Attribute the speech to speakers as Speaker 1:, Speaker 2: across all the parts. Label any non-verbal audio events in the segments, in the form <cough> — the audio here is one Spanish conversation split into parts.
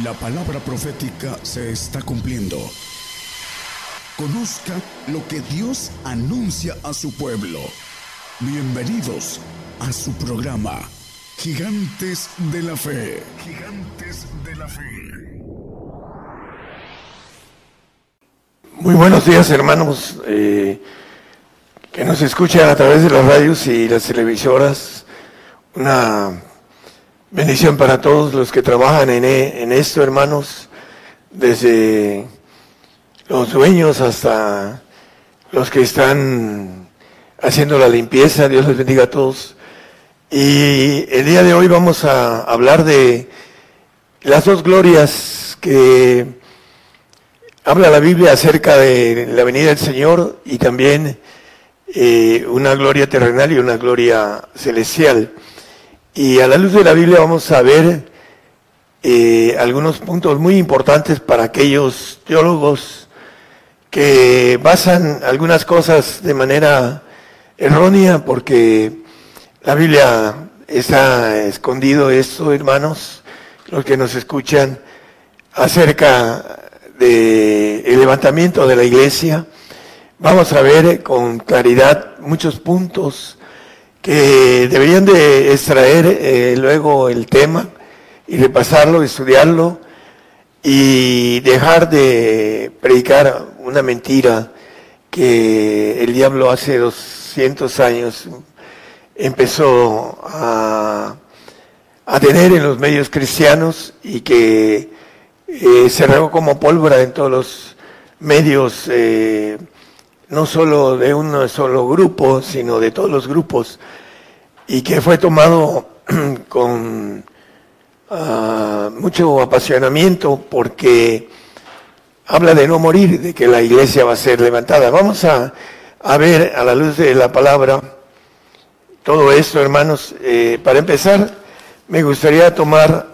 Speaker 1: La palabra profética se está cumpliendo. Conozca lo que Dios anuncia a su pueblo. Bienvenidos a su programa, Gigantes de la Fe. Gigantes de la Fe.
Speaker 2: Muy buenos días hermanos eh, que nos escuchan a través de las radios y las televisoras. Una Bendición para todos los que trabajan en, e, en, esto, hermanos, desde los dueños hasta los que están haciendo la limpieza. Dios les bendiga a todos. Y el día de hoy vamos a hablar de las dos glorias que habla la Biblia acerca de la venida del Señor y también eh, una gloria terrenal y una gloria celestial. Y a la luz de la Biblia vamos a ver eh, algunos puntos muy importantes para aquellos teólogos que basan algunas cosas de manera errónea porque la Biblia está escondido esto, hermanos, los que nos escuchan acerca del el levantamiento de la iglesia. Vamos a ver con claridad muchos puntos que deberían de extraer eh, luego el tema y repasarlo, estudiarlo y dejar de predicar una mentira que el diablo hace 200 años empezó a, a tener en los medios cristianos y que eh, se regó como pólvora en todos los medios eh, no solo de un solo grupo, sino de todos los grupos, y que fue tomado <clears throat> con ah, mucho apasionamiento porque habla de no morir, de que la iglesia va a ser levantada. Vamos a, ver a la luz de la palabra todo esto, hermanos. Eh, para empezar, me gustaría tomar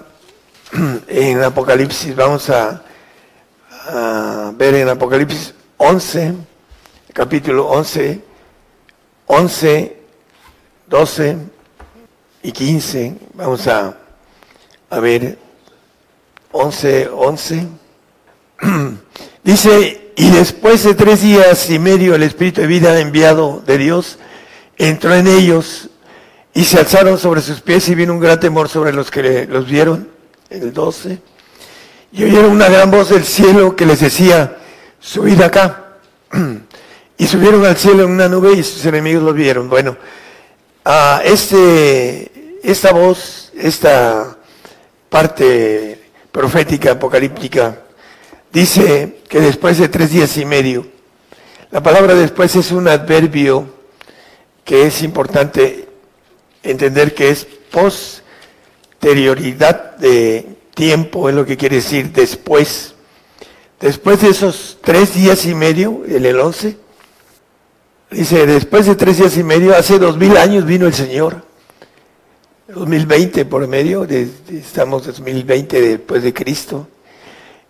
Speaker 2: <clears throat> en Apocalipsis, vamos a, a ver en Apocalipsis 11, capítulo 11, 11, 12 y 15. Vamos a, a ver 11, 11. <clears throat> Dice, y después de tres días y medio el Espíritu de vida enviado de Dios entró en ellos y se alzaron sobre sus pies y vino un gran temor sobre los que los vieron. El 12. Y oyeron una gran voz del cielo que les decía, subid acá. <clears throat> Y subieron al cielo en una nube y sus enemigos los vieron. Bueno, uh, este, esta voz, esta parte profética, apocalíptica, dice que después de tres días y medio, la palabra después es un adverbio que es importante entender que es posterioridad de tiempo, es lo que quiere decir después. Después de esos tres días y medio, en el 11, Dice, después de tres días y medio, hace dos mil años vino el Señor. 2020 por medio, de, estamos 2020 después de Cristo.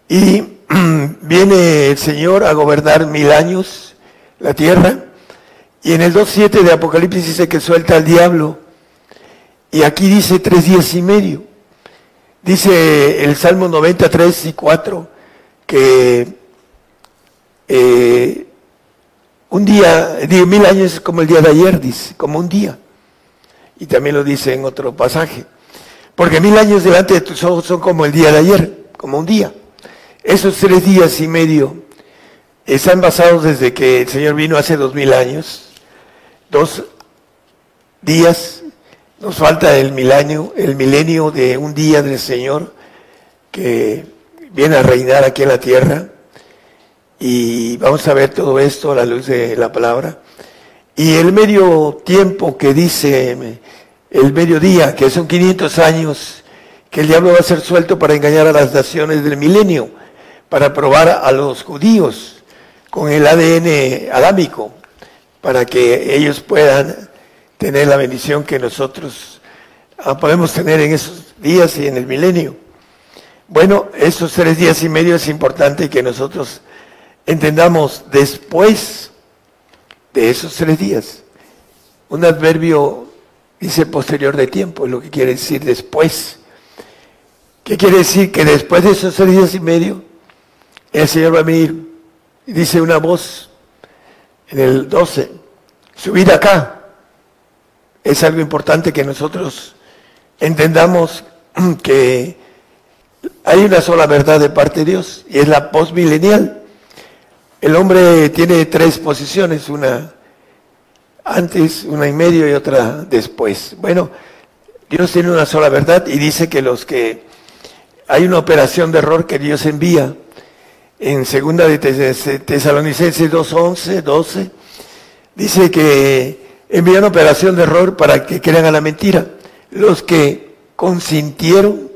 Speaker 2: Y <clears throat> viene el Señor a gobernar mil años la tierra. Y en el 2.7 de Apocalipsis dice que suelta al diablo. Y aquí dice tres días y medio. Dice el Salmo 93 y 4 que eh, un día, digo, mil años es como el día de ayer, dice, como un día. Y también lo dice en otro pasaje. Porque mil años delante de tus ojos son como el día de ayer, como un día. Esos tres días y medio están basados desde que el Señor vino hace dos mil años. Dos días, nos falta el milenio, el milenio de un día del Señor que viene a reinar aquí en la tierra y vamos a ver todo esto a la luz de la palabra. Y el medio tiempo que dice el mediodía, que son 500 años, que el diablo va a ser suelto para engañar a las naciones del milenio, para probar a los judíos con el ADN adámico, para que ellos puedan tener la bendición que nosotros ah, podemos tener en esos días y en el milenio. Bueno, esos tres días y medio es importante que nosotros entendamos después de esos tres días. Un adverbio dice posterior de tiempo, es lo que quiere decir después. ¿Qué quiere decir? Que después de esos seis días y medio, el Señor va a venir y dice una voz en el 12, subid acá. Es algo importante que nosotros entendamos <clears throat> que hay una sola verdad de parte de Dios y es la postmilenial. El hombre tiene tres posiciones, una antes, una y medio y otra después. Bueno, Dios tiene una sola verdad y dice que los que hay una operación de error que Dios envía en segunda de Tesalonicenses 2.11, 12, dice que envía una operación de error para que crean a la mentira. Los que consintieron,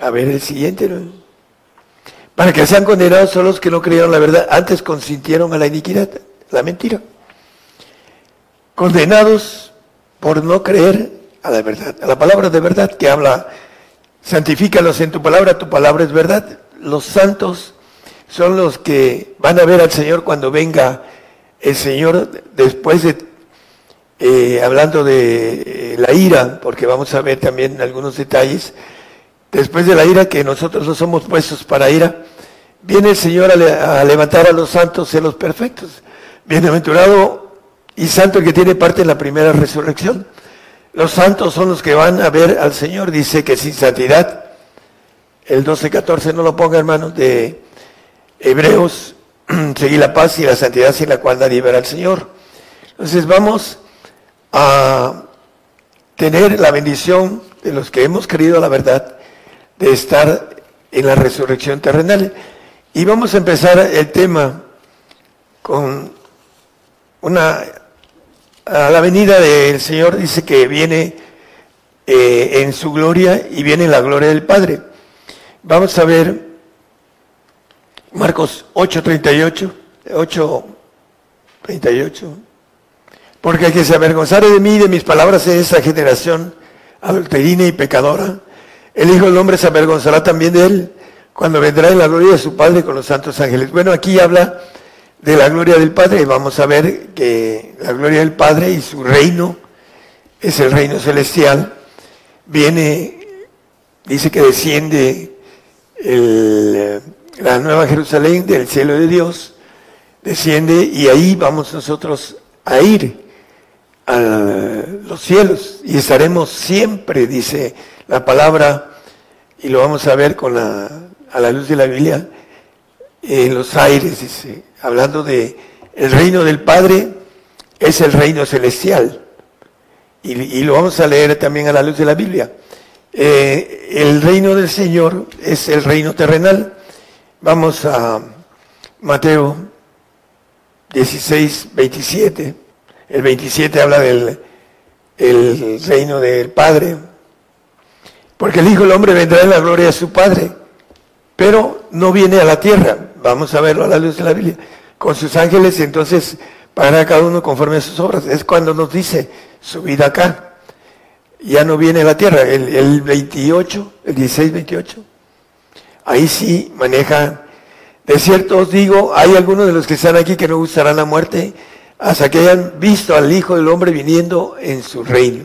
Speaker 2: a ver el siguiente, para que sean condenados son los que no creyeron la verdad, antes consintieron a la iniquidad, la mentira. Condenados por no creer a la verdad, a la palabra de verdad que habla, santifícalos en tu palabra, tu palabra es verdad. Los santos son los que van a ver al Señor cuando venga el Señor después de, eh, hablando de eh, la ira, porque vamos a ver también algunos detalles, después de la ira que nosotros no somos puestos para ira, viene el Señor a, a levantar a los santos y a los perfectos. Bienaventurado y santo el que tiene parte en la primera resurrección. Los santos son los que van a ver al Señor, dice que sin santidad, el 12-14 no lo ponga hermano, de Hebreos, <clears throat> seguir la paz y la santidad sin la cual nadie verá al Señor. Entonces vamos a tener la bendición de los que hemos creído la verdad de estar en la resurrección terrenal. Y vamos a empezar el tema con una a la venida del Señor dice que viene eh, en su gloria y viene en la gloria del Padre. Vamos a ver Marcos 8:38, 8:38. Porque el que se avergonzare de mí y de mis palabras en esa generación adulterina y pecadora, el Hijo del Hombre se avergonzará también de él cuando vendrá en la gloria de su Padre con los santos ángeles. Bueno, aquí habla de la gloria del Padre, vamos a ver que la gloria del Padre y su reino es el reino celestial. Viene, dice que desciende la nueva Jerusalén del cielo de Dios, desciende y ahí vamos nosotros a ir a los cielos y estaremos siempre, dice la palabra, y lo vamos a ver con la, a la luz de la Biblia, en los aires, dice, hablando de el reino del Padre, es el reino celestial. Y, lo vamos a leer también a la luz de la Biblia. Eh, el reino del Señor es el reino terrenal. Vamos a Mateo 16, 27. El 27 habla del el reino del Padre. Porque el Hijo del Hombre vendrá en la gloria de su Padre, pero no viene a la tierra, Vamos a verlo a la luz de la Biblia. Con sus ángeles, entonces, para cada uno conforme a sus obras. Es cuando nos dice, subid acá. Ya no viene a la tierra. El, el 28, el 16, 28. Ahí sí maneja. De cierto os digo, hay algunos de los que están aquí que no gustarán la muerte hasta que hayan visto al Hijo del Hombre viniendo en su reino.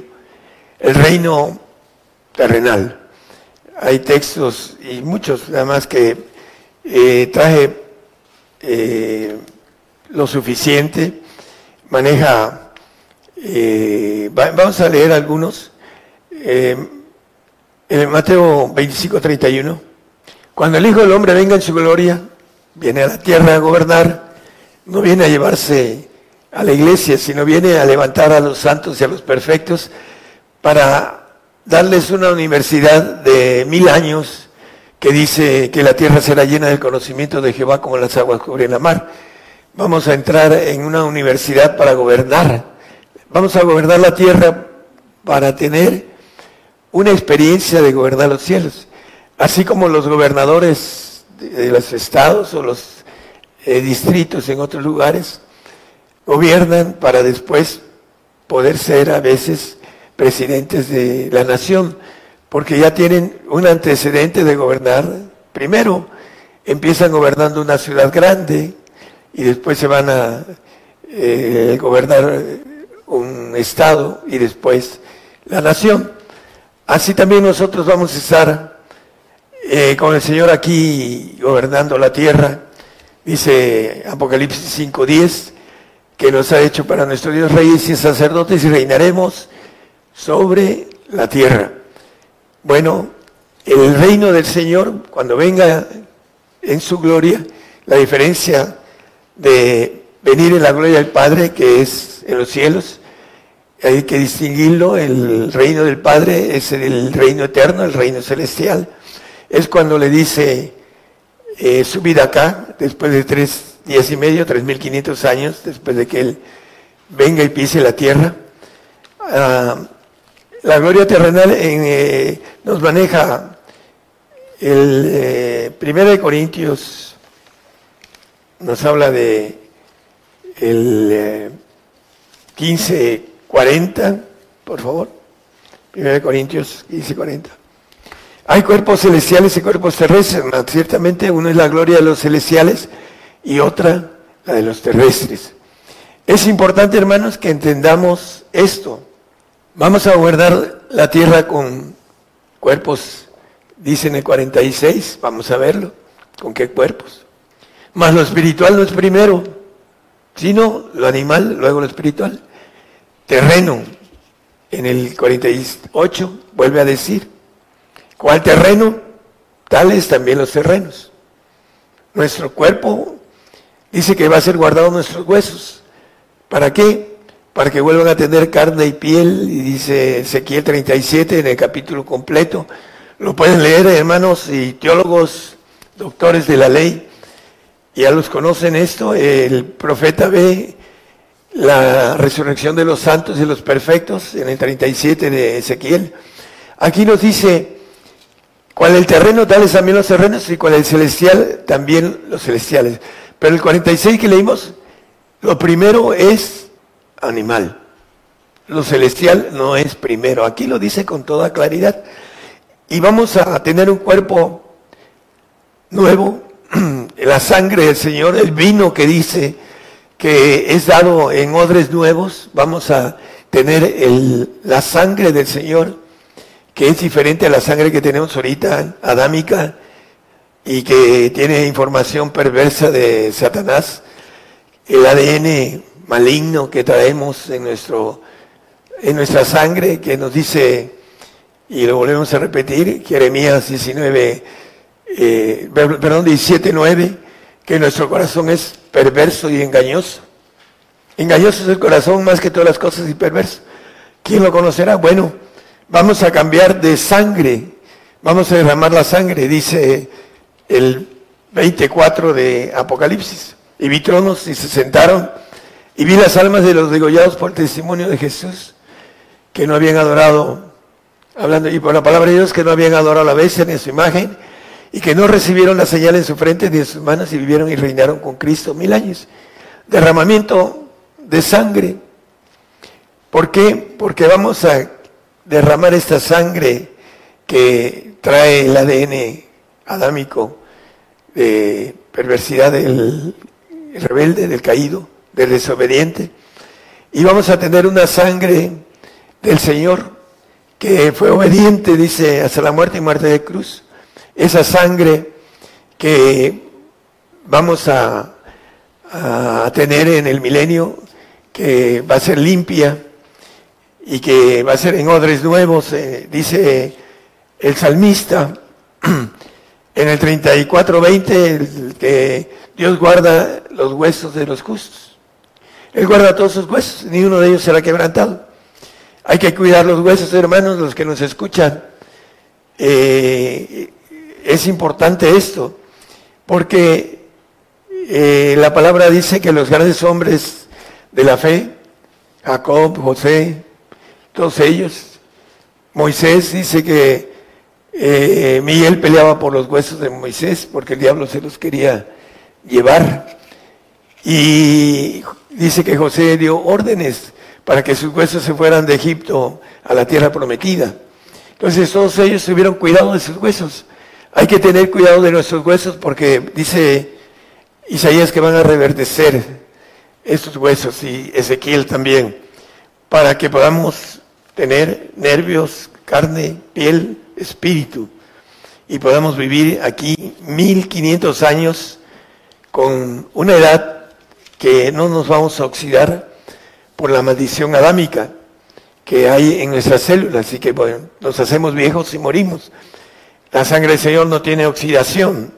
Speaker 2: El reino terrenal. Hay textos y muchos además que eh, traje eh, lo suficiente, maneja, eh, vamos a leer algunos. en Mateo 25, 31, cuando el Hijo del Hombre venga en su gloria, viene a la tierra a gobernar, no viene a llevarse a la iglesia, sino viene a levantar a los santos y a los perfectos para darles una universidad de mil años que dice que la tierra será llena del conocimiento de Jehová como las aguas cubren la mar. Vamos a entrar en una universidad para gobernar. Vamos a gobernar la tierra para tener una experiencia de gobernar los cielos. Así como los gobernadores de los estados o los eh, distritos en otros lugares gobiernan para después poder ser a veces presidentes de la nación porque ya tienen un antecedente de gobernar. Primero empiezan gobernando una ciudad grande y después se van a eh, gobernar un estado y después la nación. Así también nosotros vamos a estar eh, con el Señor aquí gobernando la tierra. Dice Apocalipsis 5.10, que nos ha hecho para nuestro Dios reyes y sacerdotes y reinaremos sobre la tierra. Bueno, el reino del Señor, cuando venga en su gloria, la diferencia de venir en la gloria del Padre, que es en los cielos, hay que distinguirlo, el reino del Padre es el reino eterno, el reino celestial. Es cuando le dice, eh, su vida acá, después de tres días y medio, tres mil quinientos años, después de que Él venga y pise la tierra. Ah, la gloria terrenal eh, nos maneja el eh, Primero de Corintios, nos habla de el 1540, por favor. Primero de Corintios 1540. Hay cuerpos celestiales y cuerpos terrestres. Ciertamente uno es la gloria de los celestiales y otra la de los terrestres. Es importante, hermanos, que entendamos esto. Vamos a guardar la tierra con cuerpos, dice en el 46, vamos a verlo, con qué cuerpos. Más lo espiritual no es primero, sino lo animal, luego lo espiritual. Terreno, en el 48 vuelve a decir, ¿Cuál terreno? Tales también los terrenos. Nuestro cuerpo dice que va a ser guardado nuestros huesos. ¿Para qué? Para que vuelvan a tener carne y piel, y dice Ezequiel 37 en el capítulo completo. Lo pueden leer, hermanos y teólogos, doctores de la ley. Ya los conocen esto. El profeta ve la resurrección de los santos y los perfectos en el 37 de Ezequiel. Aquí nos dice cual el terreno, tales también los terrenos, y cual el celestial, también los celestiales. Pero el 46 que leímos, lo primero es animal. Lo celestial no es primero. Aquí lo dice con toda claridad. Y vamos a tener un cuerpo nuevo, <clears throat> la sangre del Señor, el vino que dice que es dado en odres nuevos. Vamos a tener el, la sangre del Señor que es diferente a la sangre que tenemos ahorita, adámica, y que tiene información perversa de Satanás, el ADN maligno que traemos en, nuestro, en nuestra sangre, que nos dice, y lo volvemos a repetir, Jeremías 19, eh, perdón, 17, 9, que nuestro corazón es perverso y engañoso. Engañoso es el corazón más que todas las cosas y perverso. ¿Quién lo conocerá? Bueno, Vamos a cambiar de sangre, vamos a derramar la sangre, dice el 24 de Apocalipsis. Y vi tronos y se sentaron y vi las almas de los degollados por testimonio de Jesús, que no habían adorado, hablando y por la palabra de Dios, que no habían adorado a la bestia ni a su imagen, y que no recibieron la señal en su frente ni en sus manos y vivieron y reinaron con Cristo mil años. Derramamiento de sangre. ¿Por qué? Porque vamos a derramar esta sangre que trae el ADN adámico de perversidad del rebelde, del caído, del desobediente. Y vamos a tener una sangre del Señor que fue obediente, dice, hasta la muerte y muerte de cruz. Esa sangre que vamos a, tener en el milenio, que va a ser limpia, y que va a ser en odres nuevos, eh, dice el salmista <clears throat> en el 34.20 que Dios guarda los huesos de los justos. Él guarda todos sus huesos, ni uno de ellos será quebrantado. Hay que cuidar los huesos, hermanos, los que nos escuchan. Eh, es importante esto, porque eh, la palabra dice que los grandes hombres de la fe, Jacob, José, todos ellos. Moisés dice que eh, Miguel peleaba por los huesos de Moisés porque el diablo se los quería llevar. Y dice que José dio órdenes para que sus huesos se fueran de Egipto a la tierra prometida. Entonces todos ellos tuvieron cuidado de sus huesos. Hay que tener cuidado de nuestros huesos porque dice Isaías que van a reverdecer estos huesos y Ezequiel también, para que podamos tener nervios, carne, piel, espíritu, y podamos vivir aquí 1500 años con una edad que no nos vamos a oxidar por la maldición adámica que hay en nuestras células y que bueno, nos hacemos viejos y morimos. La sangre del Señor no tiene oxidación,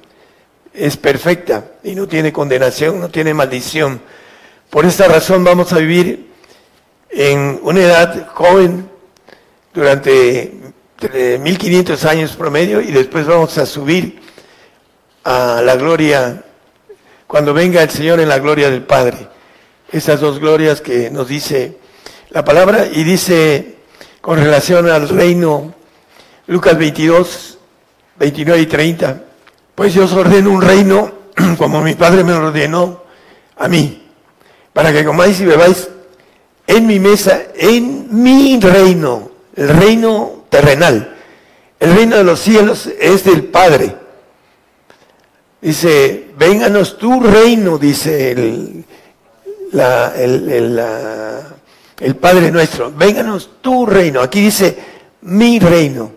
Speaker 2: es perfecta y no tiene condenación, no tiene maldición. Por esta razón vamos a vivir en una edad joven durante 1500 años promedio y después vamos a subir a la gloria cuando venga el Señor en la gloria del Padre. Esas dos glorias que nos dice la palabra y dice con relación al reino, Lucas 22, 29 y 30, pues yo os ordeno un reino <clears throat> como mi Padre me ordenó a mí, para que comáis y bebáis en mi mesa, en mi reino, el reino terrenal. El reino de los cielos es del Padre. Dice, vénganos tu reino, dice el, la, el, el Padre nuestro, vénganos tu reino. Aquí dice, mi reino.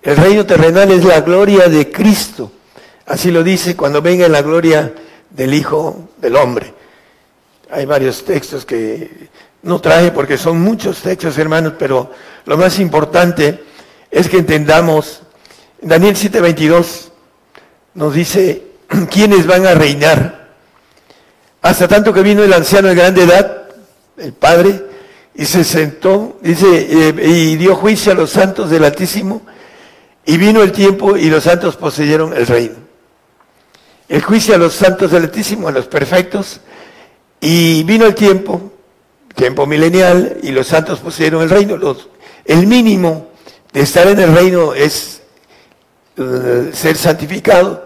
Speaker 2: El reino terrenal es la gloria de Cristo. Así lo dice cuando venga la gloria del Hijo del Hombre. Hay varios textos que no traje porque son muchos textos, hermanos, pero lo más importante es que entendamos, Daniel 7:22 nos dice <clears throat> quiénes van a reinar. Hasta tanto que vino el anciano de grande edad, el Padre, y se sentó, dice, eh, y dio juicio a los santos del Altísimo, y vino el tiempo y los santos poseyeron el reino. El juicio a los santos del Altísimo, a los perfectos, y vino el tiempo, tiempo milenial, y los santos poseyeron el reino. Los, el mínimo de estar en el reino es eh, ser santificado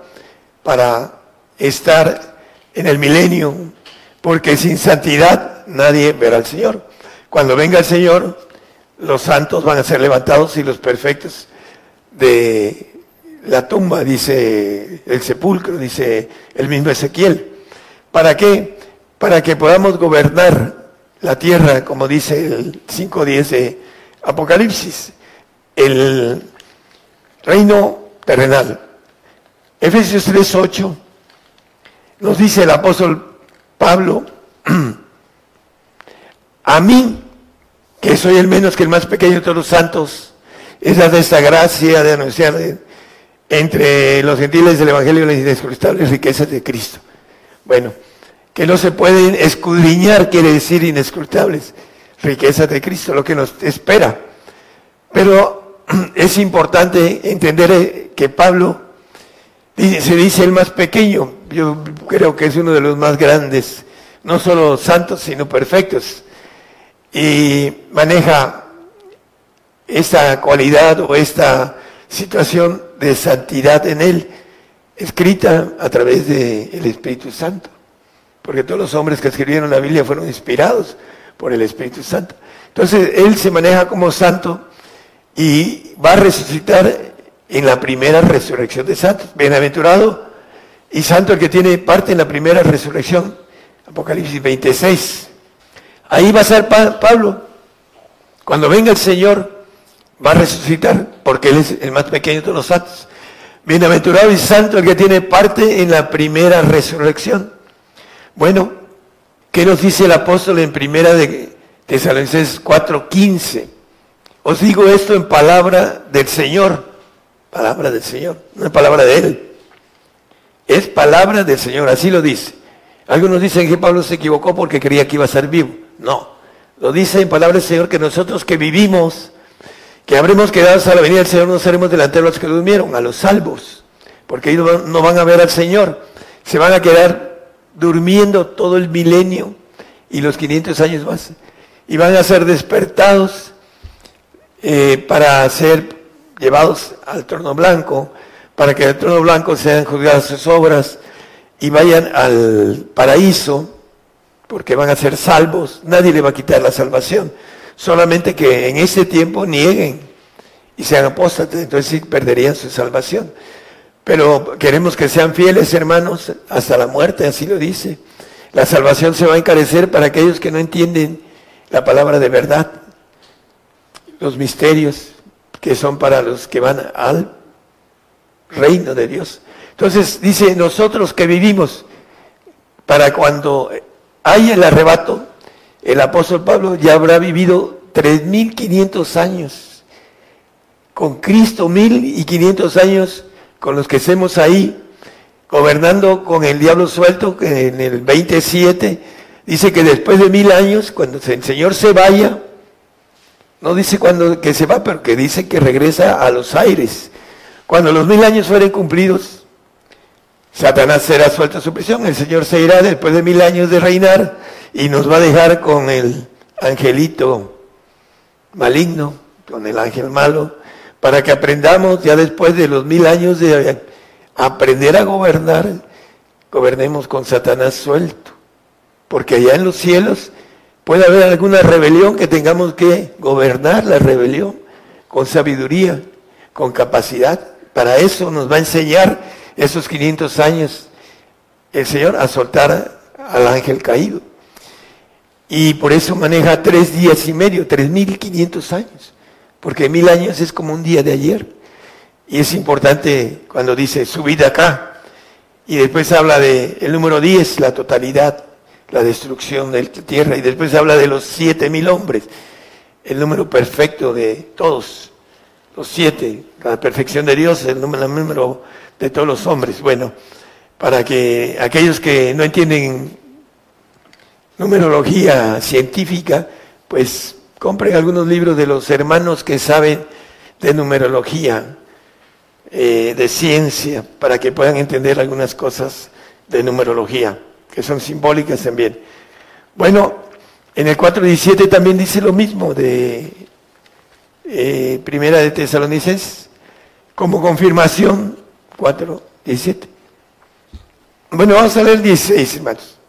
Speaker 2: para estar en el milenio, porque sin santidad nadie verá al Señor. Cuando venga el Señor, los santos van a ser levantados y los perfectos de la tumba, dice el sepulcro, dice el mismo Ezequiel. ¿Para qué? Para que podamos gobernar la tierra, como dice el 5.10 de Apocalipsis, el reino terrenal. Efesios 3.8 nos dice el apóstol Pablo, a mí, que soy el menos que el más pequeño de todos los santos, esa de esta gracia de anunciar entre los gentiles del Evangelio las inescrutables riquezas de Cristo. Bueno, que no se pueden escudriñar, quiere decir inescrutables riquezas de Cristo, lo que nos espera. Pero <clears throat> es importante entender que Pablo se dice el más pequeño, yo creo que es uno de los más grandes, no solo santos, sino perfectos y maneja esta cualidad o esta situación de santidad en él, escrita a través del Espíritu Santo. Porque todos los hombres que escribieron la Biblia fueron inspirados por el Espíritu Santo. Entonces, él se maneja como santo y va a resucitar en la primera resurrección de santos. Bienaventurado y santo el que tiene parte en la primera resurrección. Apocalipsis 26. Ahí va a ser Pablo. Cuando venga el Señor, va a resucitar, porque Él es el más pequeño de los santos. Bienaventurado y santo el que tiene parte en la primera resurrección. Bueno, ¿qué nos dice el apóstol en primera de Tesalonicenses 4:15? Os digo esto en palabra del Señor, palabra del Señor, no es palabra de Él. Es palabra del Señor, así lo dice. Algunos dicen que Pablo se equivocó porque creía que iba a ser vivo. No, lo dice en palabra del Señor que nosotros que vivimos, que habremos quedado hasta la venida del Señor, no seremos delanteros a los que durmieron, a los salvos, porque ellos no van a ver al Señor, se van a quedar durmiendo todo el milenio y los 500 años más, y van a ser despertados eh, para ser llevados al trono blanco, para que el trono blanco sean juzgadas sus obras y vayan al paraíso porque van a ser salvos, nadie le va a quitar la salvación, solamente que en ese tiempo nieguen y sean apóstatas, entonces sí perderían su salvación. Pero queremos que sean fieles, hermanos, hasta la muerte, así lo dice. La salvación se va a encarecer para aquellos que no entienden la palabra de verdad, los misterios, que son para los que van al reino de Dios. Entonces dice, nosotros que vivimos para cuando haya el arrebato, el apóstol Pablo ya habrá vivido 3.500 años con Cristo, 1.500 años con los que estemos ahí, gobernando con el diablo suelto, que en el 27 dice que después de mil años, cuando el Señor se vaya, no dice cuando que se va, pero que dice que regresa a los aires. Cuando los mil años fueren cumplidos, Satanás será suelto a su prisión, el Señor se irá después de mil años de reinar y nos va a dejar con el angelito maligno, con el ángel malo, para que aprendamos ya después de los mil años de aprender a gobernar, gobernemos con Satanás suelto. Porque allá en los cielos puede haber alguna rebelión que tengamos que gobernar la rebelión con sabiduría, con capacidad. Para eso nos va a enseñar esos 500 años el Señor a soltar al ángel caído. Y por eso maneja tres días y medio, tres mil quinientos años, porque mil años es como un día de ayer. Y es importante cuando dice subida acá, y después habla de el número 10, la totalidad, la destrucción de la tierra, y después habla de los siete mil hombres, el número perfecto de todos, los siete, la perfección de Dios, el número, el número de todos los hombres. Bueno, para que aquellos que no entienden numerología científica, pues compren algunos libros de los hermanos que saben de numerología, eh, de ciencia, para que puedan entender algunas cosas de numerología, que son simbólicas también. Bueno, en el 4.17 también dice lo mismo de eh, Primera de Tesalonicenses, como confirmación, 4.17. Bueno, vamos a leer 16, hermanos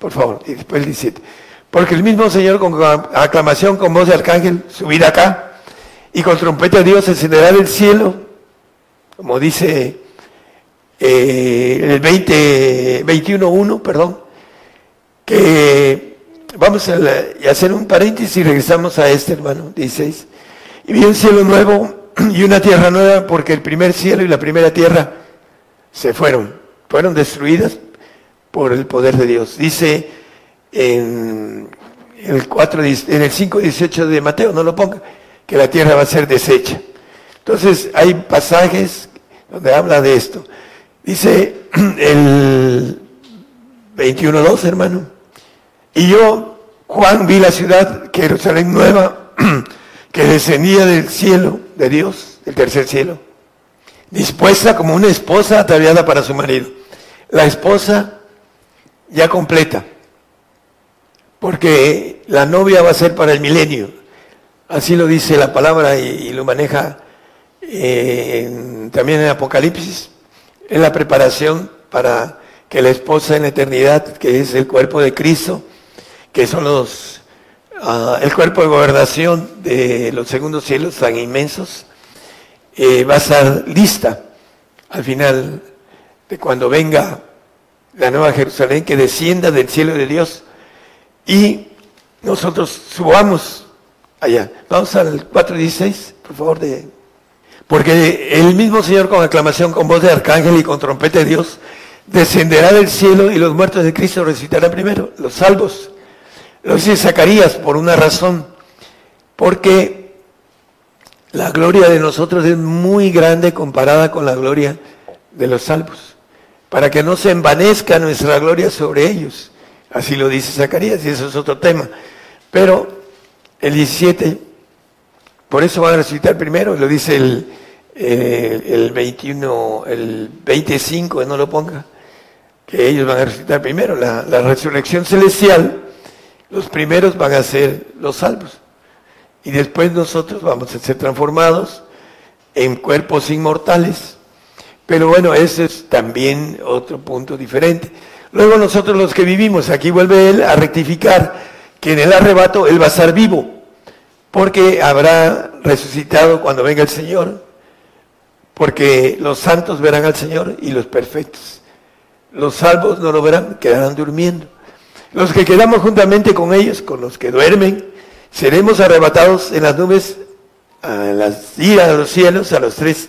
Speaker 2: por favor, y después el 17. Porque el mismo Señor con aclamación, con voz de arcángel, subirá acá, y con trompeta de Dios encenderá el cielo, como dice eh, el 20, 21.1, perdón, que vamos a, hacer un paréntesis y regresamos a este hermano, 16. Y vi un cielo nuevo <clears throat> y una tierra nueva, porque el primer cielo y la primera tierra se fueron, fueron destruidas por el poder de Dios. Dice en el, 4, en el 5.18 de Mateo, no lo ponga, que la tierra va a ser deshecha. Entonces hay pasajes donde habla de esto. Dice <clears throat> el 21.2, hermano. Y yo, Juan, vi la ciudad, Jerusalén nueva, <clears throat> que descendía del cielo de Dios, del tercer cielo, dispuesta como una esposa ataviada para su marido. La esposa ya completa, porque la novia va a ser para el milenio, así lo dice la palabra y, lo maneja eh, también en Apocalipsis, es la preparación para que la esposa en la eternidad, que es el cuerpo de Cristo, que son los ah, el cuerpo de gobernación de los segundos cielos tan inmensos, eh, va a estar lista al final de cuando venga la nueva Jerusalén que descienda del cielo de Dios y nosotros subamos allá. Vamos al 4.16, por favor, de... Porque el mismo Señor con aclamación, con voz de arcángel y con trompeta de Dios, descenderá del cielo y los muertos de Cristo resucitarán primero, los salvos. Lo dice Zacarías por una razón, porque la gloria de nosotros es muy grande comparada con la gloria de los salvos para que no se envanezca nuestra gloria sobre ellos. Así lo dice Zacarías y eso es otro tema. Pero el 17, por eso van a resucitar primero, lo dice el, el 21, el 25, no lo ponga, que ellos van a resucitar primero. La, la resurrección celestial, los primeros van a ser los salvos. Y después nosotros vamos a ser transformados en cuerpos inmortales pero bueno, ese es también otro punto diferente. Luego nosotros los que vivimos, aquí vuelve él a rectificar que en el arrebato él va a estar vivo, porque habrá resucitado cuando venga el Señor, porque los santos verán al Señor y los perfectos. Los salvos no lo verán, quedarán durmiendo. Los que quedamos juntamente con ellos, con los que duermen, seremos arrebatados en las nubes a las, ir a los cielos a los tres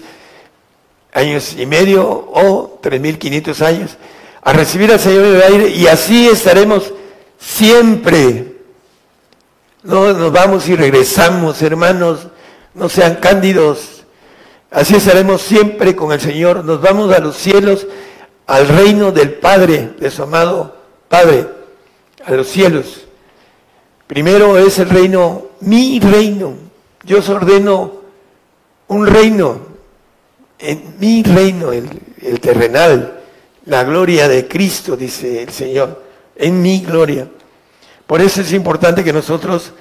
Speaker 2: años y medio o tres mil quinientos años, a recibir al Señor en el aire y así estaremos siempre. No nos vamos y regresamos, hermanos, no sean cándidos. Así estaremos siempre con el Señor. Nos vamos a los cielos, al reino del Padre, de su amado Padre, a los cielos. Primero es el reino, mi reino. Yo os ordeno un reino, en mi reino, el, el terrenal, la gloria de Cristo, dice el Señor, en mi gloria. Por eso es importante que nosotros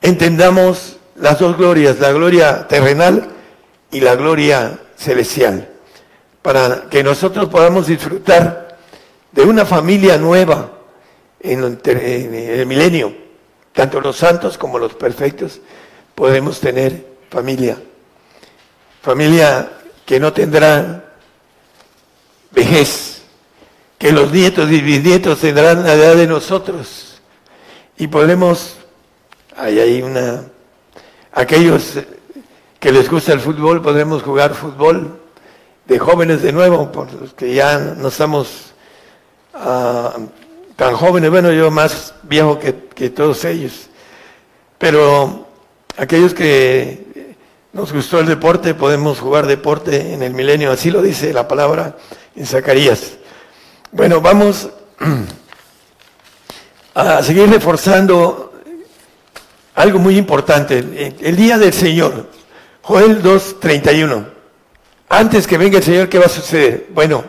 Speaker 2: entendamos las dos glorias, la gloria terrenal y la gloria celestial, para que nosotros podamos disfrutar de una familia nueva en el milenio. Tanto los santos como los perfectos podemos tener familia. Familia que no tendrá vejez, que los nietos y bisnietos tendrán la edad de nosotros. Y podemos, hay ahí una, aquellos que les gusta el fútbol, podremos jugar fútbol de jóvenes de nuevo, porque ya no estamos ah, tan jóvenes, bueno, yo más viejo que, que todos ellos. Pero aquellos que nos gustó el deporte, podemos jugar deporte en el milenio, así lo dice la palabra en Zacarías. Bueno, vamos <clears throat> a seguir reforzando algo muy importante. El día del Señor, Joel 2.31. Antes que venga el Señor, ¿qué va a suceder? Bueno,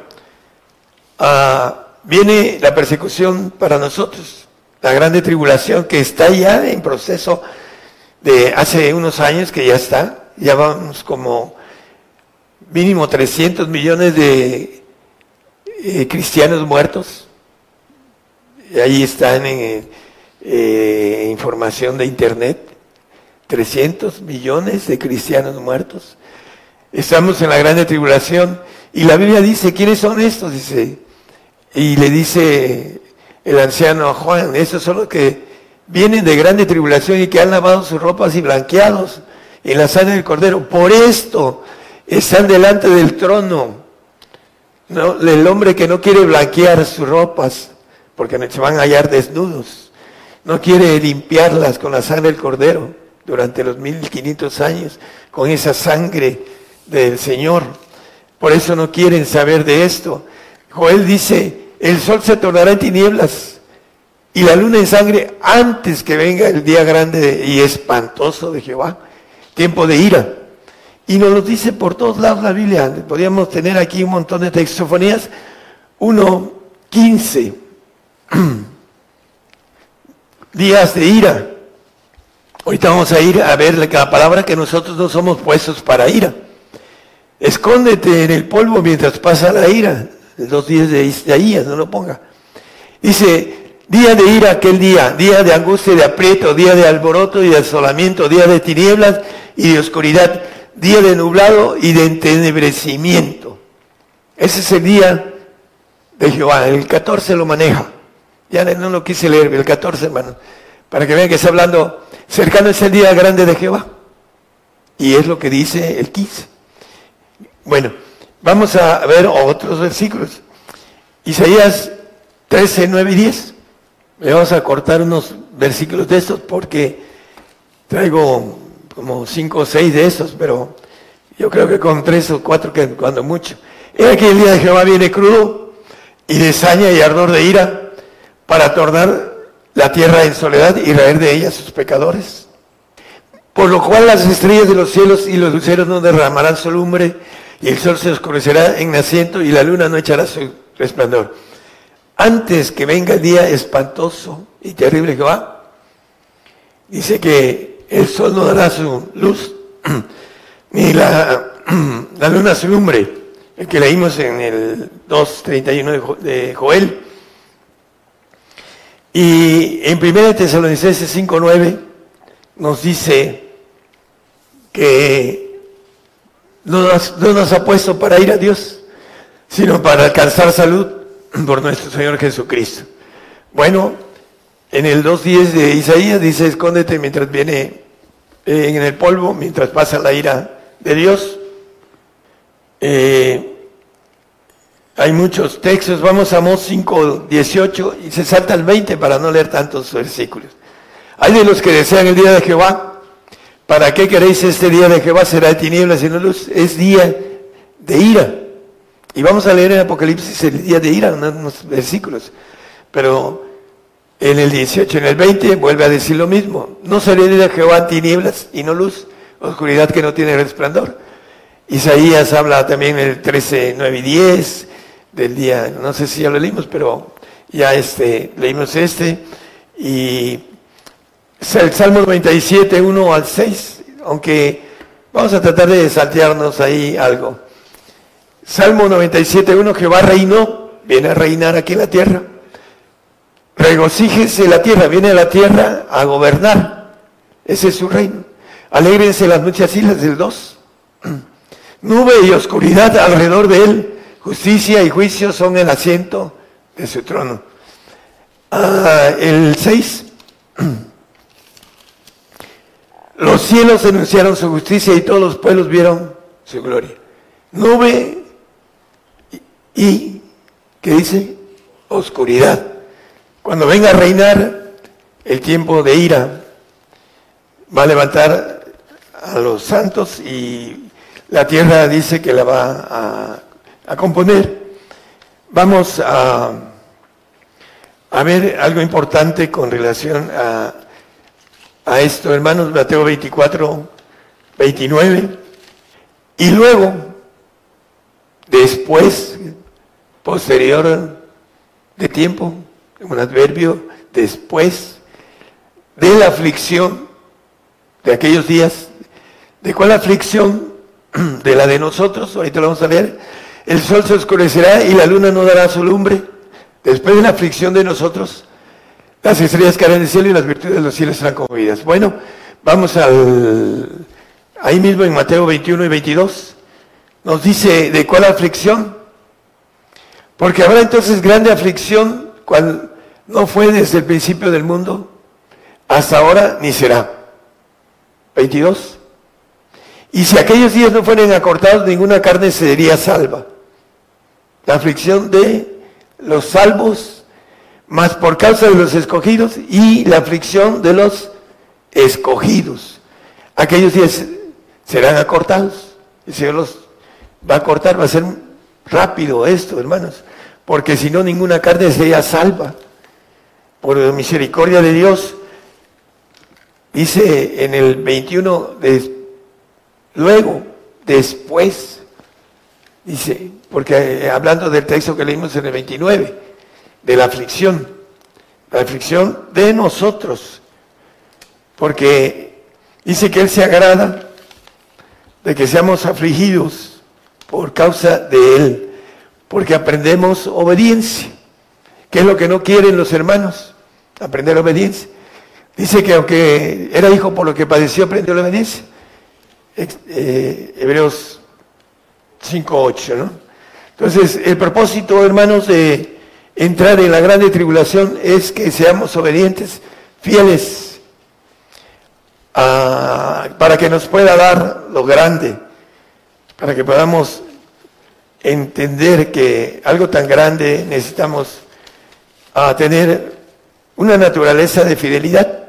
Speaker 2: ah, viene la persecución para nosotros, la grande tribulación que está ya en proceso de hace unos años que ya está, ya vamos como mínimo 300 millones de eh, cristianos muertos. Ahí están en eh, información de internet. 300 millones de cristianos muertos. Estamos en la grande tribulación y la Biblia dice, ¿quiénes son estos? Dice, y le dice el anciano a Juan, esos son los que vienen de grande tribulación y que han lavado sus ropas y blanqueados en la sangre del cordero. Por esto están delante del trono no, el hombre que no quiere blanquear sus ropas, porque se van a hallar desnudos, no quiere limpiarlas con la sangre del cordero durante los 1500 años, con esa sangre del Señor. Por eso no quieren saber de esto. Joel dice, el sol se tornará en tinieblas y la luna en sangre antes que venga el día grande y espantoso de Jehová, tiempo de ira. Y nos lo dice por todos lados la Biblia. Podríamos tener aquí un montón de textofonías. 1, 15. <clears throat> Días de ira. Ahorita vamos a ir a ver la palabra que nosotros no somos puestos para ira. Escóndete en el polvo mientras pasa la ira. Los días de Isaías, no lo ponga. Dice, día de ira aquel día, día de angustia y de aprieto, día de alboroto y de asolamiento, día de tinieblas y de oscuridad día de nublado y de entenebrecimiento. Ese es el día de Jehová. El 14 lo maneja. Ya no lo quise leer, el 14, hermano. Para que vean que está hablando, cercano es el día grande de Jehová. Y es lo que dice el 15. Bueno, vamos a ver otros versículos. Isaías 13, 9 y 10. Le vamos a cortar unos versículos de estos porque traigo como cinco o seis de esos, pero yo creo que con tres o cuatro, que cuando mucho. He aquí el día de Jehová viene crudo y de saña y ardor de ira para tornar la tierra en soledad y raer de ella sus pecadores. Por lo cual las estrellas de los cielos y los luceros no derramarán su lumbre y el sol se oscurecerá en naciento y la luna no echará su resplandor. Antes que venga el día espantoso y terrible que va, dice que el sol no dará su luz, <clears throat> ni la, <clears throat> la luna su lumbre, el que leímos en el 2.31 de Joel. Y en 1 Tesalonicenses 5.9 nos dice que no nos, no nos ha puesto para ir a Dios, sino para alcanzar salud <clears throat> por nuestro Señor Jesucristo. Bueno, en el 2.10 de Isaías dice, escóndete mientras viene eh, en el polvo mientras pasa la ira de Dios. Eh, hay muchos textos, vamos a Amós 5, 18 y se salta el 20 para no leer tantos versículos. Hay de los que desean el día de Jehová. ¿Para qué queréis este día de Jehová? Será de tinieblas y no luz. Es día de ira. Y vamos a leer en Apocalipsis el día de ira, unos versículos. Pero en el 18, en el 20, vuelve a decir lo mismo. No será día de Jehová tinieblas y no luz, oscuridad que no tiene resplandor. Isaías habla también en el 13, 9 y 10 del día, no sé si ya lo leímos, pero ya este, leímos este. Y el Salmo 97, 1 al 6, aunque vamos a tratar de saltearnos ahí algo. Salmo 97, 1, Jehová reinó, viene a reinar aquí en la tierra. Regocíjese la tierra, viene a la tierra a gobernar. Ese es su reino. Alégrense las muchas islas del 2. <clears throat> Nube y oscuridad alrededor de él. Justicia y juicio son el asiento de su trono. Ah, el 6. <clears throat> Los cielos denunciaron su justicia y todos los pueblos vieron su gloria. Nube y, ¿qué dice? Oscuridad. Cuando venga a reinar el tiempo de ira, va a levantar a los santos y la tierra dice que la va a, componer. Vamos a, a, ver algo importante con relación a, a esto, hermanos, Mateo 24, 29. Y luego, después, posterior de tiempo, un adverbio, después de la aflicción de aquellos días, ¿de cuál aflicción? <clears throat> de la de nosotros, ahorita lo vamos a leer, el sol se oscurecerá y la luna no dará su lumbre. Después de la aflicción de nosotros, las estrellas caerán del cielo y las virtudes de los cielos serán conmovidas. Bueno, vamos al, ahí mismo en Mateo 21 y 22, nos dice de cuál aflicción. Porque habrá entonces grande aflicción, cual no fue desde el principio del mundo, hasta ahora ni será. 22. Y si aquellos días no fueran acortados, ninguna carne sería salva. La aflicción de los salvos, más por causa de los escogidos, y la aflicción de los escogidos. Aquellos días serán acortados. El Señor los va a cortar, va a ser rápido esto, hermanos, porque si no, ninguna carne sería salva. Por misericordia de Dios, dice en el 21 de Luego, después, dice, porque eh, hablando del texto que leímos en el 29, de la aflicción, la aflicción de nosotros, porque dice que Él se agrada de que seamos afligidos por causa de Él, porque aprendemos obediencia, que es lo que no quieren los hermanos, aprender obediencia. Dice que aunque era hijo por lo que padeció, aprendió la obediencia. Eh, Hebreos 5.8, ¿no? Entonces, el propósito, hermanos, de entrar en la grande tribulación es que seamos obedientes, fieles, para que nos pueda dar lo grande, para que podamos entender que algo tan grande necesitamos tener una naturaleza de fidelidad.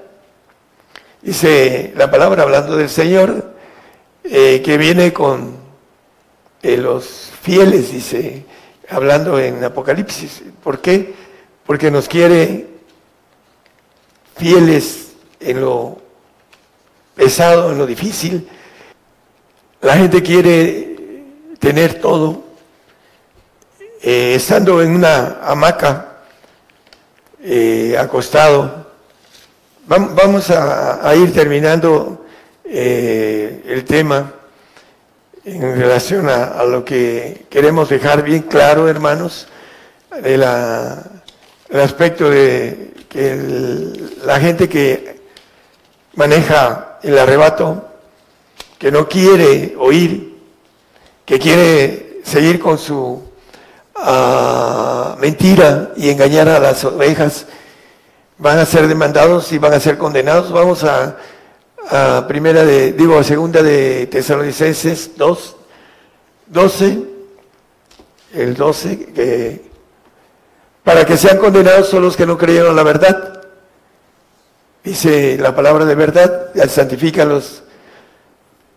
Speaker 2: Dice la palabra hablando del Señor, eh, que viene con eh, los fieles, dice, hablando en Apocalipsis. ¿Por qué? Porque nos quiere fieles en lo pesado, en lo difícil. La gente quiere tener todo. Eh, estando en una hamaca, acostado, vamos a ir terminando eh, el tema en relación a, lo que queremos dejar bien claro, hermanos, el aspecto de que la gente que maneja el arrebato, que no quiere oír, que quiere seguir con su ah, mentira y engañar a las ovejas, van a ser demandados y van a ser condenados. Vamos a a primera de, digo, a segunda de Tesalonicenses 2, 12, el 12, que para que sean condenados son los que no creyeron la verdad. Dice la palabra de verdad, santifícalos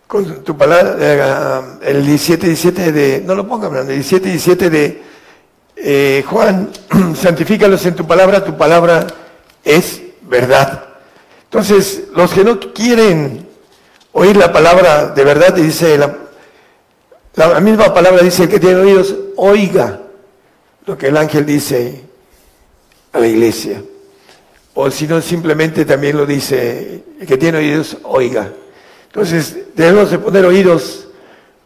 Speaker 2: con tu palabra, eh, el 17, 17 de, no lo pongan, el 17, 17 de eh, Juan, <clears throat> santifícalos en tu palabra, tu palabra es verdad. Entonces, los que no quieren oír la palabra de verdad, dice la, misma palabra dice el que tiene oídos, oiga lo que el ángel dice a la iglesia. O si no, simplemente también lo dice el que tiene oídos, oiga. Entonces, debemos de poner oídos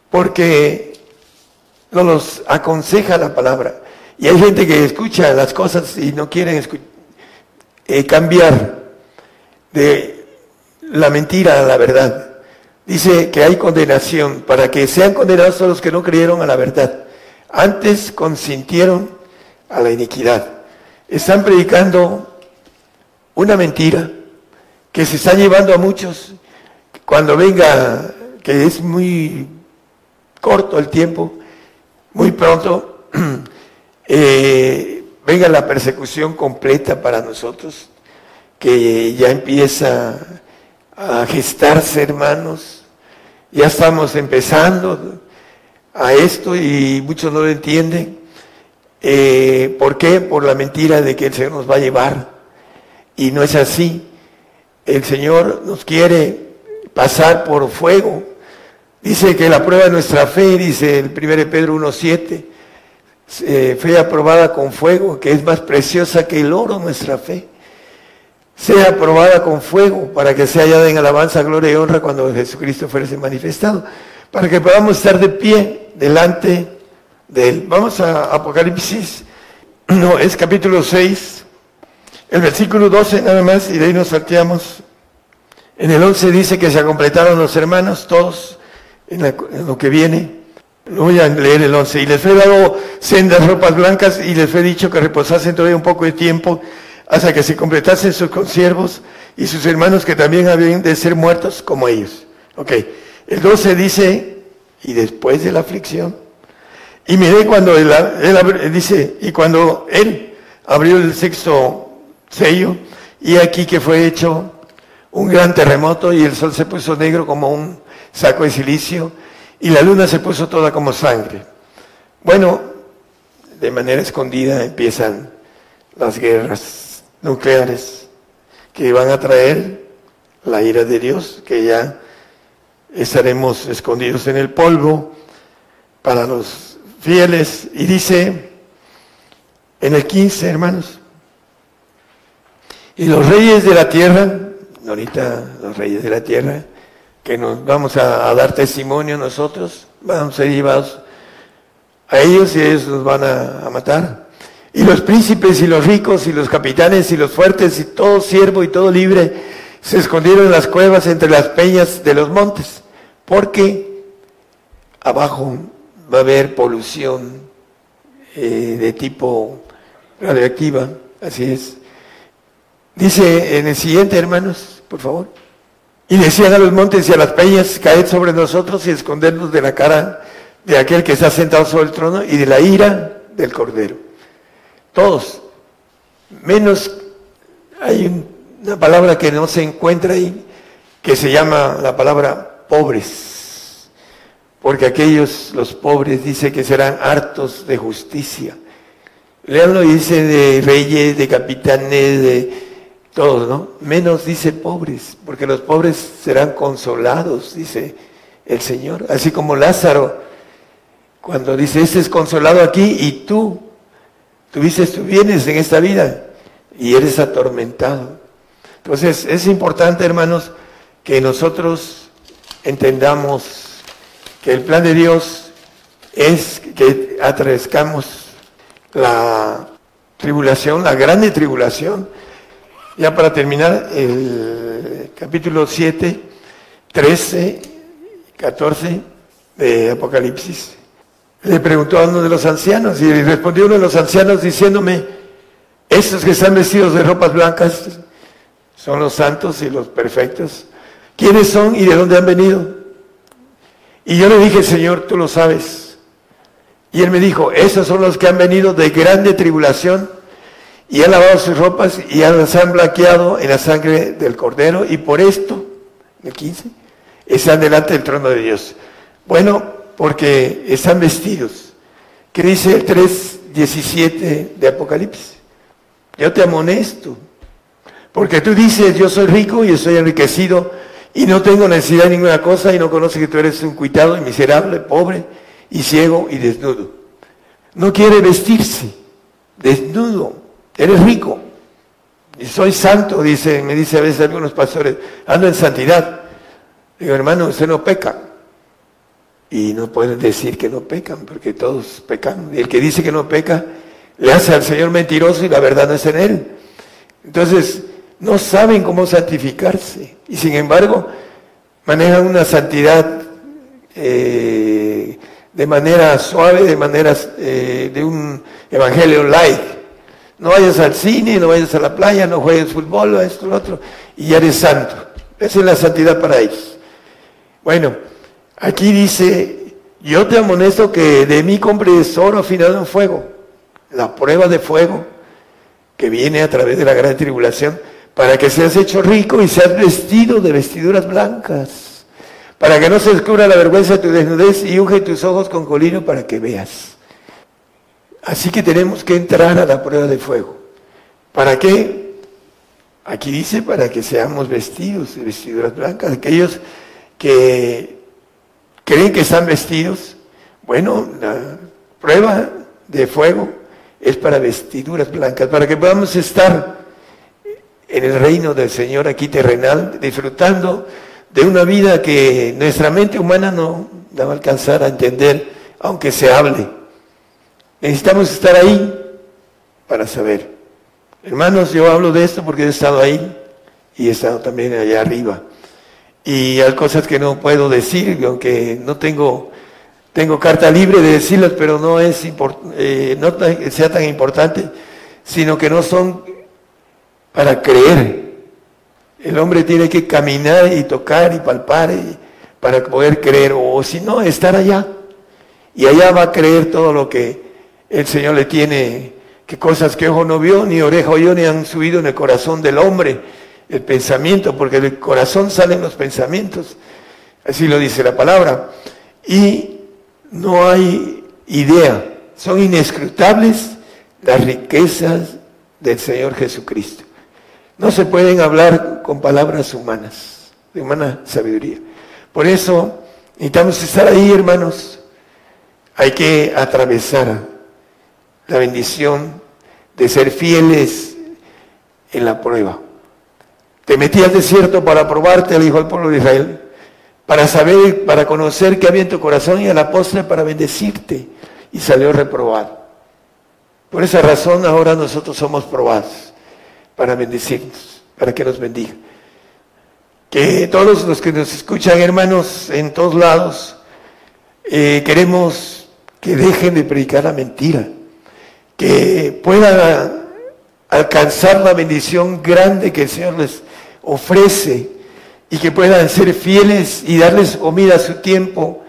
Speaker 2: porque no nos aconseja la palabra. Y hay gente que escucha las cosas y no quieren eh, cambiar de la mentira a la verdad. Dice que hay condenación para que sean condenados todos los que no creyeron a la verdad. Antes consintieron a la iniquidad. Están predicando una mentira que se está llevando a muchos cuando venga, que es muy corto el tiempo, muy pronto, <clears throat> eh, venga la persecución completa para nosotros, que ya empieza a gestarse, hermanos. Ya estamos empezando a esto y muchos no lo entienden. Eh, ¿Por qué? Por la mentira de que el Señor nos va a llevar. Y no es así. El Señor nos quiere pasar por fuego. Dice que la prueba de nuestra fe, dice el 1 Pedro 1.7, eh, fe aprobada con fuego, que es más preciosa que el oro nuestra fe. Sea aprobada con fuego para que sea hallada en alabanza, gloria y honra cuando Jesucristo fuese manifestado, para que podamos estar de pie delante de Él. Vamos a Apocalipsis, <clears throat> no, es capítulo 6, el versículo 12 nada más, y de ahí nos salteamos en el 11 dice que se completaron los hermanos, todos, en, lo que viene. voy a leer el 11. Y les fue dado sendas ropas blancas y les fue dicho que reposasen todavía un poco de tiempo hasta que se completasen sus consiervos y sus hermanos que también habían de ser muertos como ellos. Ok. El 12 dice, y después de la aflicción. Y miré cuando él, él dice, y cuando él abrió el sexto sello, y aquí que fue hecho un gran terremoto y el sol se puso negro como un saco de silicio y la luna se puso toda como sangre. Bueno, de manera escondida empiezan las guerras nucleares que van a traer la ira de Dios, que ya estaremos escondidos en el polvo para los fieles. Y dice en el 15, hermanos, y los reyes de la tierra ahorita los reyes de la tierra, que nos vamos a, dar testimonio nosotros, vamos a ser llevados a ellos y ellos nos van a, matar. Y los príncipes y los ricos y los capitanes y los fuertes y todo siervo y todo libre se escondieron en las cuevas entre las peñas de los montes, porque abajo va a haber polución eh, de tipo radioactiva, así es. Dice en el siguiente, hermanos, por favor. Y decían a los montes y a las peñas, caed sobre nosotros y escondernos de la cara de aquel que está sentado sobre el trono y de la ira del cordero. Todos, menos hay una palabra que no se encuentra ahí, que se llama la palabra pobres, porque aquellos, los pobres, dice que serán hartos de justicia. Leanlo y dice de reyes, de capitanes, de todos, ¿no? Menos dice pobres, porque los pobres serán consolados, dice el Señor. Así como Lázaro, cuando dice, este es consolado aquí y tú tuviste tus bienes en esta vida y eres atormentado. Entonces, es importante, hermanos, que nosotros entendamos que el plan de Dios es que atravescamos la tribulación, la grande tribulación, ya para terminar, el capítulo 7, 13, 14 de Apocalipsis. Le preguntó a uno de los ancianos y respondió uno de los ancianos diciéndome, estos que están vestidos de ropas blancas son los santos y los perfectos. quiénes son y de dónde han venido. Y yo le dije, Señor, tú lo sabes. Y él me dijo, esos son los que han venido de grande tribulación y han lavado sus ropas y se han blanqueado en la sangre del Cordero y por esto, el 15, están delante del trono de Dios. Bueno, porque están vestidos. ¿Qué dice el 3.17 de Apocalipsis? Yo te amonesto, porque tú dices, yo soy rico y estoy enriquecido y no tengo necesidad de ninguna cosa y no conoces que tú eres un cuitado y miserable, pobre y ciego y desnudo. No quiere vestirse, desnudo, eres rico. Y soy santo, dice, me dice a veces algunos pastores, ando en santidad. Digo, hermano, usted no peca. Y no pueden decir que no pecan, porque todos pecan. Y el que dice que no peca, le hace al Señor mentiroso y la verdad no es en él. Entonces, no saben cómo santificarse y sin embargo manejan una santidad eh, de manera suave, de manera eh, de un evangelio light. No vayas al cine, no vayas a la playa, no juegues fútbol, esto, lo otro, y ya eres santo. Esa es la santidad para ellos. Bueno, aquí dice, yo te amonesto que de mí compres oro afinado en fuego, la prueba de fuego que viene a través de la gran tribulación para que seas hecho rico y seas vestido de vestiduras blancas, para que no se descubra la vergüenza de tu desnudez y unge tus ojos con colino para que veas. Así que tenemos que entrar a la prueba de fuego. ¿Para qué? Aquí dice para que seamos vestidos de vestiduras blancas. Aquellos que creen que están vestidos, bueno, la prueba de fuego es para vestiduras blancas, para que podamos estar en el reino del Señor aquí terrenal, disfrutando de una vida que nuestra mente humana no va a alcanzar a entender, aunque se hable. Necesitamos estar ahí para saber. Hermanos, yo hablo de esto porque he estado ahí y he estado también allá arriba. Y hay cosas que no puedo decir, aunque no tengo, tengo carta libre de decirlas, pero no es eh, no sea tan importante, sino que no son para creer. El hombre tiene que caminar y tocar y palpar para poder creer, o si no, estar allá. Y allá va a creer todo lo que el Señor le tiene, que cosas que ojo no vio, ni oreja oyó, ni han subido en el corazón del hombre, el pensamiento, porque del corazón salen los pensamientos. Así lo dice la palabra. Y no hay idea, son inescrutables las riquezas del Señor Jesucristo. No se pueden hablar con palabras humanas, de humana sabiduría. Por eso necesitamos estar ahí, hermanos. Hay que atravesar la bendición de ser fieles en la prueba. Te metí al desierto para probarte, le dijo al pueblo de Israel, para saber, para conocer qué había en tu corazón y a la postre para bendecirte. Y salió reprobado. Por esa razón ahora nosotros somos probados para bendecirnos, para que nos bendiga. Que todos los que nos escuchan, hermanos, en todos lados, eh, queremos que dejen de predicar la mentira, que puedan alcanzar la bendición grande que el Señor les ofrece y que puedan ser fieles y darles comida a su tiempo,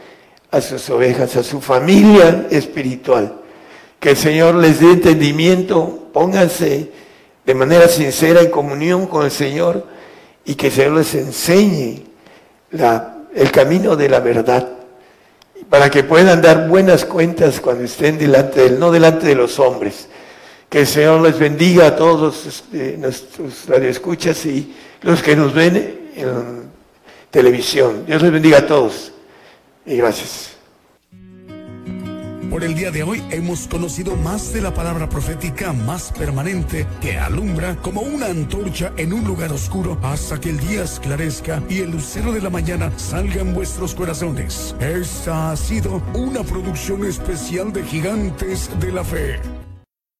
Speaker 2: a sus ovejas, a su familia espiritual. Que el Señor les dé entendimiento, pónganse de manera sincera en comunión con el Señor y que el Señor les enseñe el camino de la verdad para que puedan dar buenas cuentas cuando estén delante de Él, no delante de los hombres. Que el Señor les bendiga a todos eh, nuestros radioescuchas y los que nos ven en televisión. Dios les bendiga a todos y gracias.
Speaker 1: Por el día de hoy hemos conocido más de la palabra profética más permanente que alumbra como una antorcha en un lugar oscuro hasta que el día esclarezca y el lucero de la mañana salga en vuestros corazones. Esta ha sido una producción especial de Gigantes de la Fe.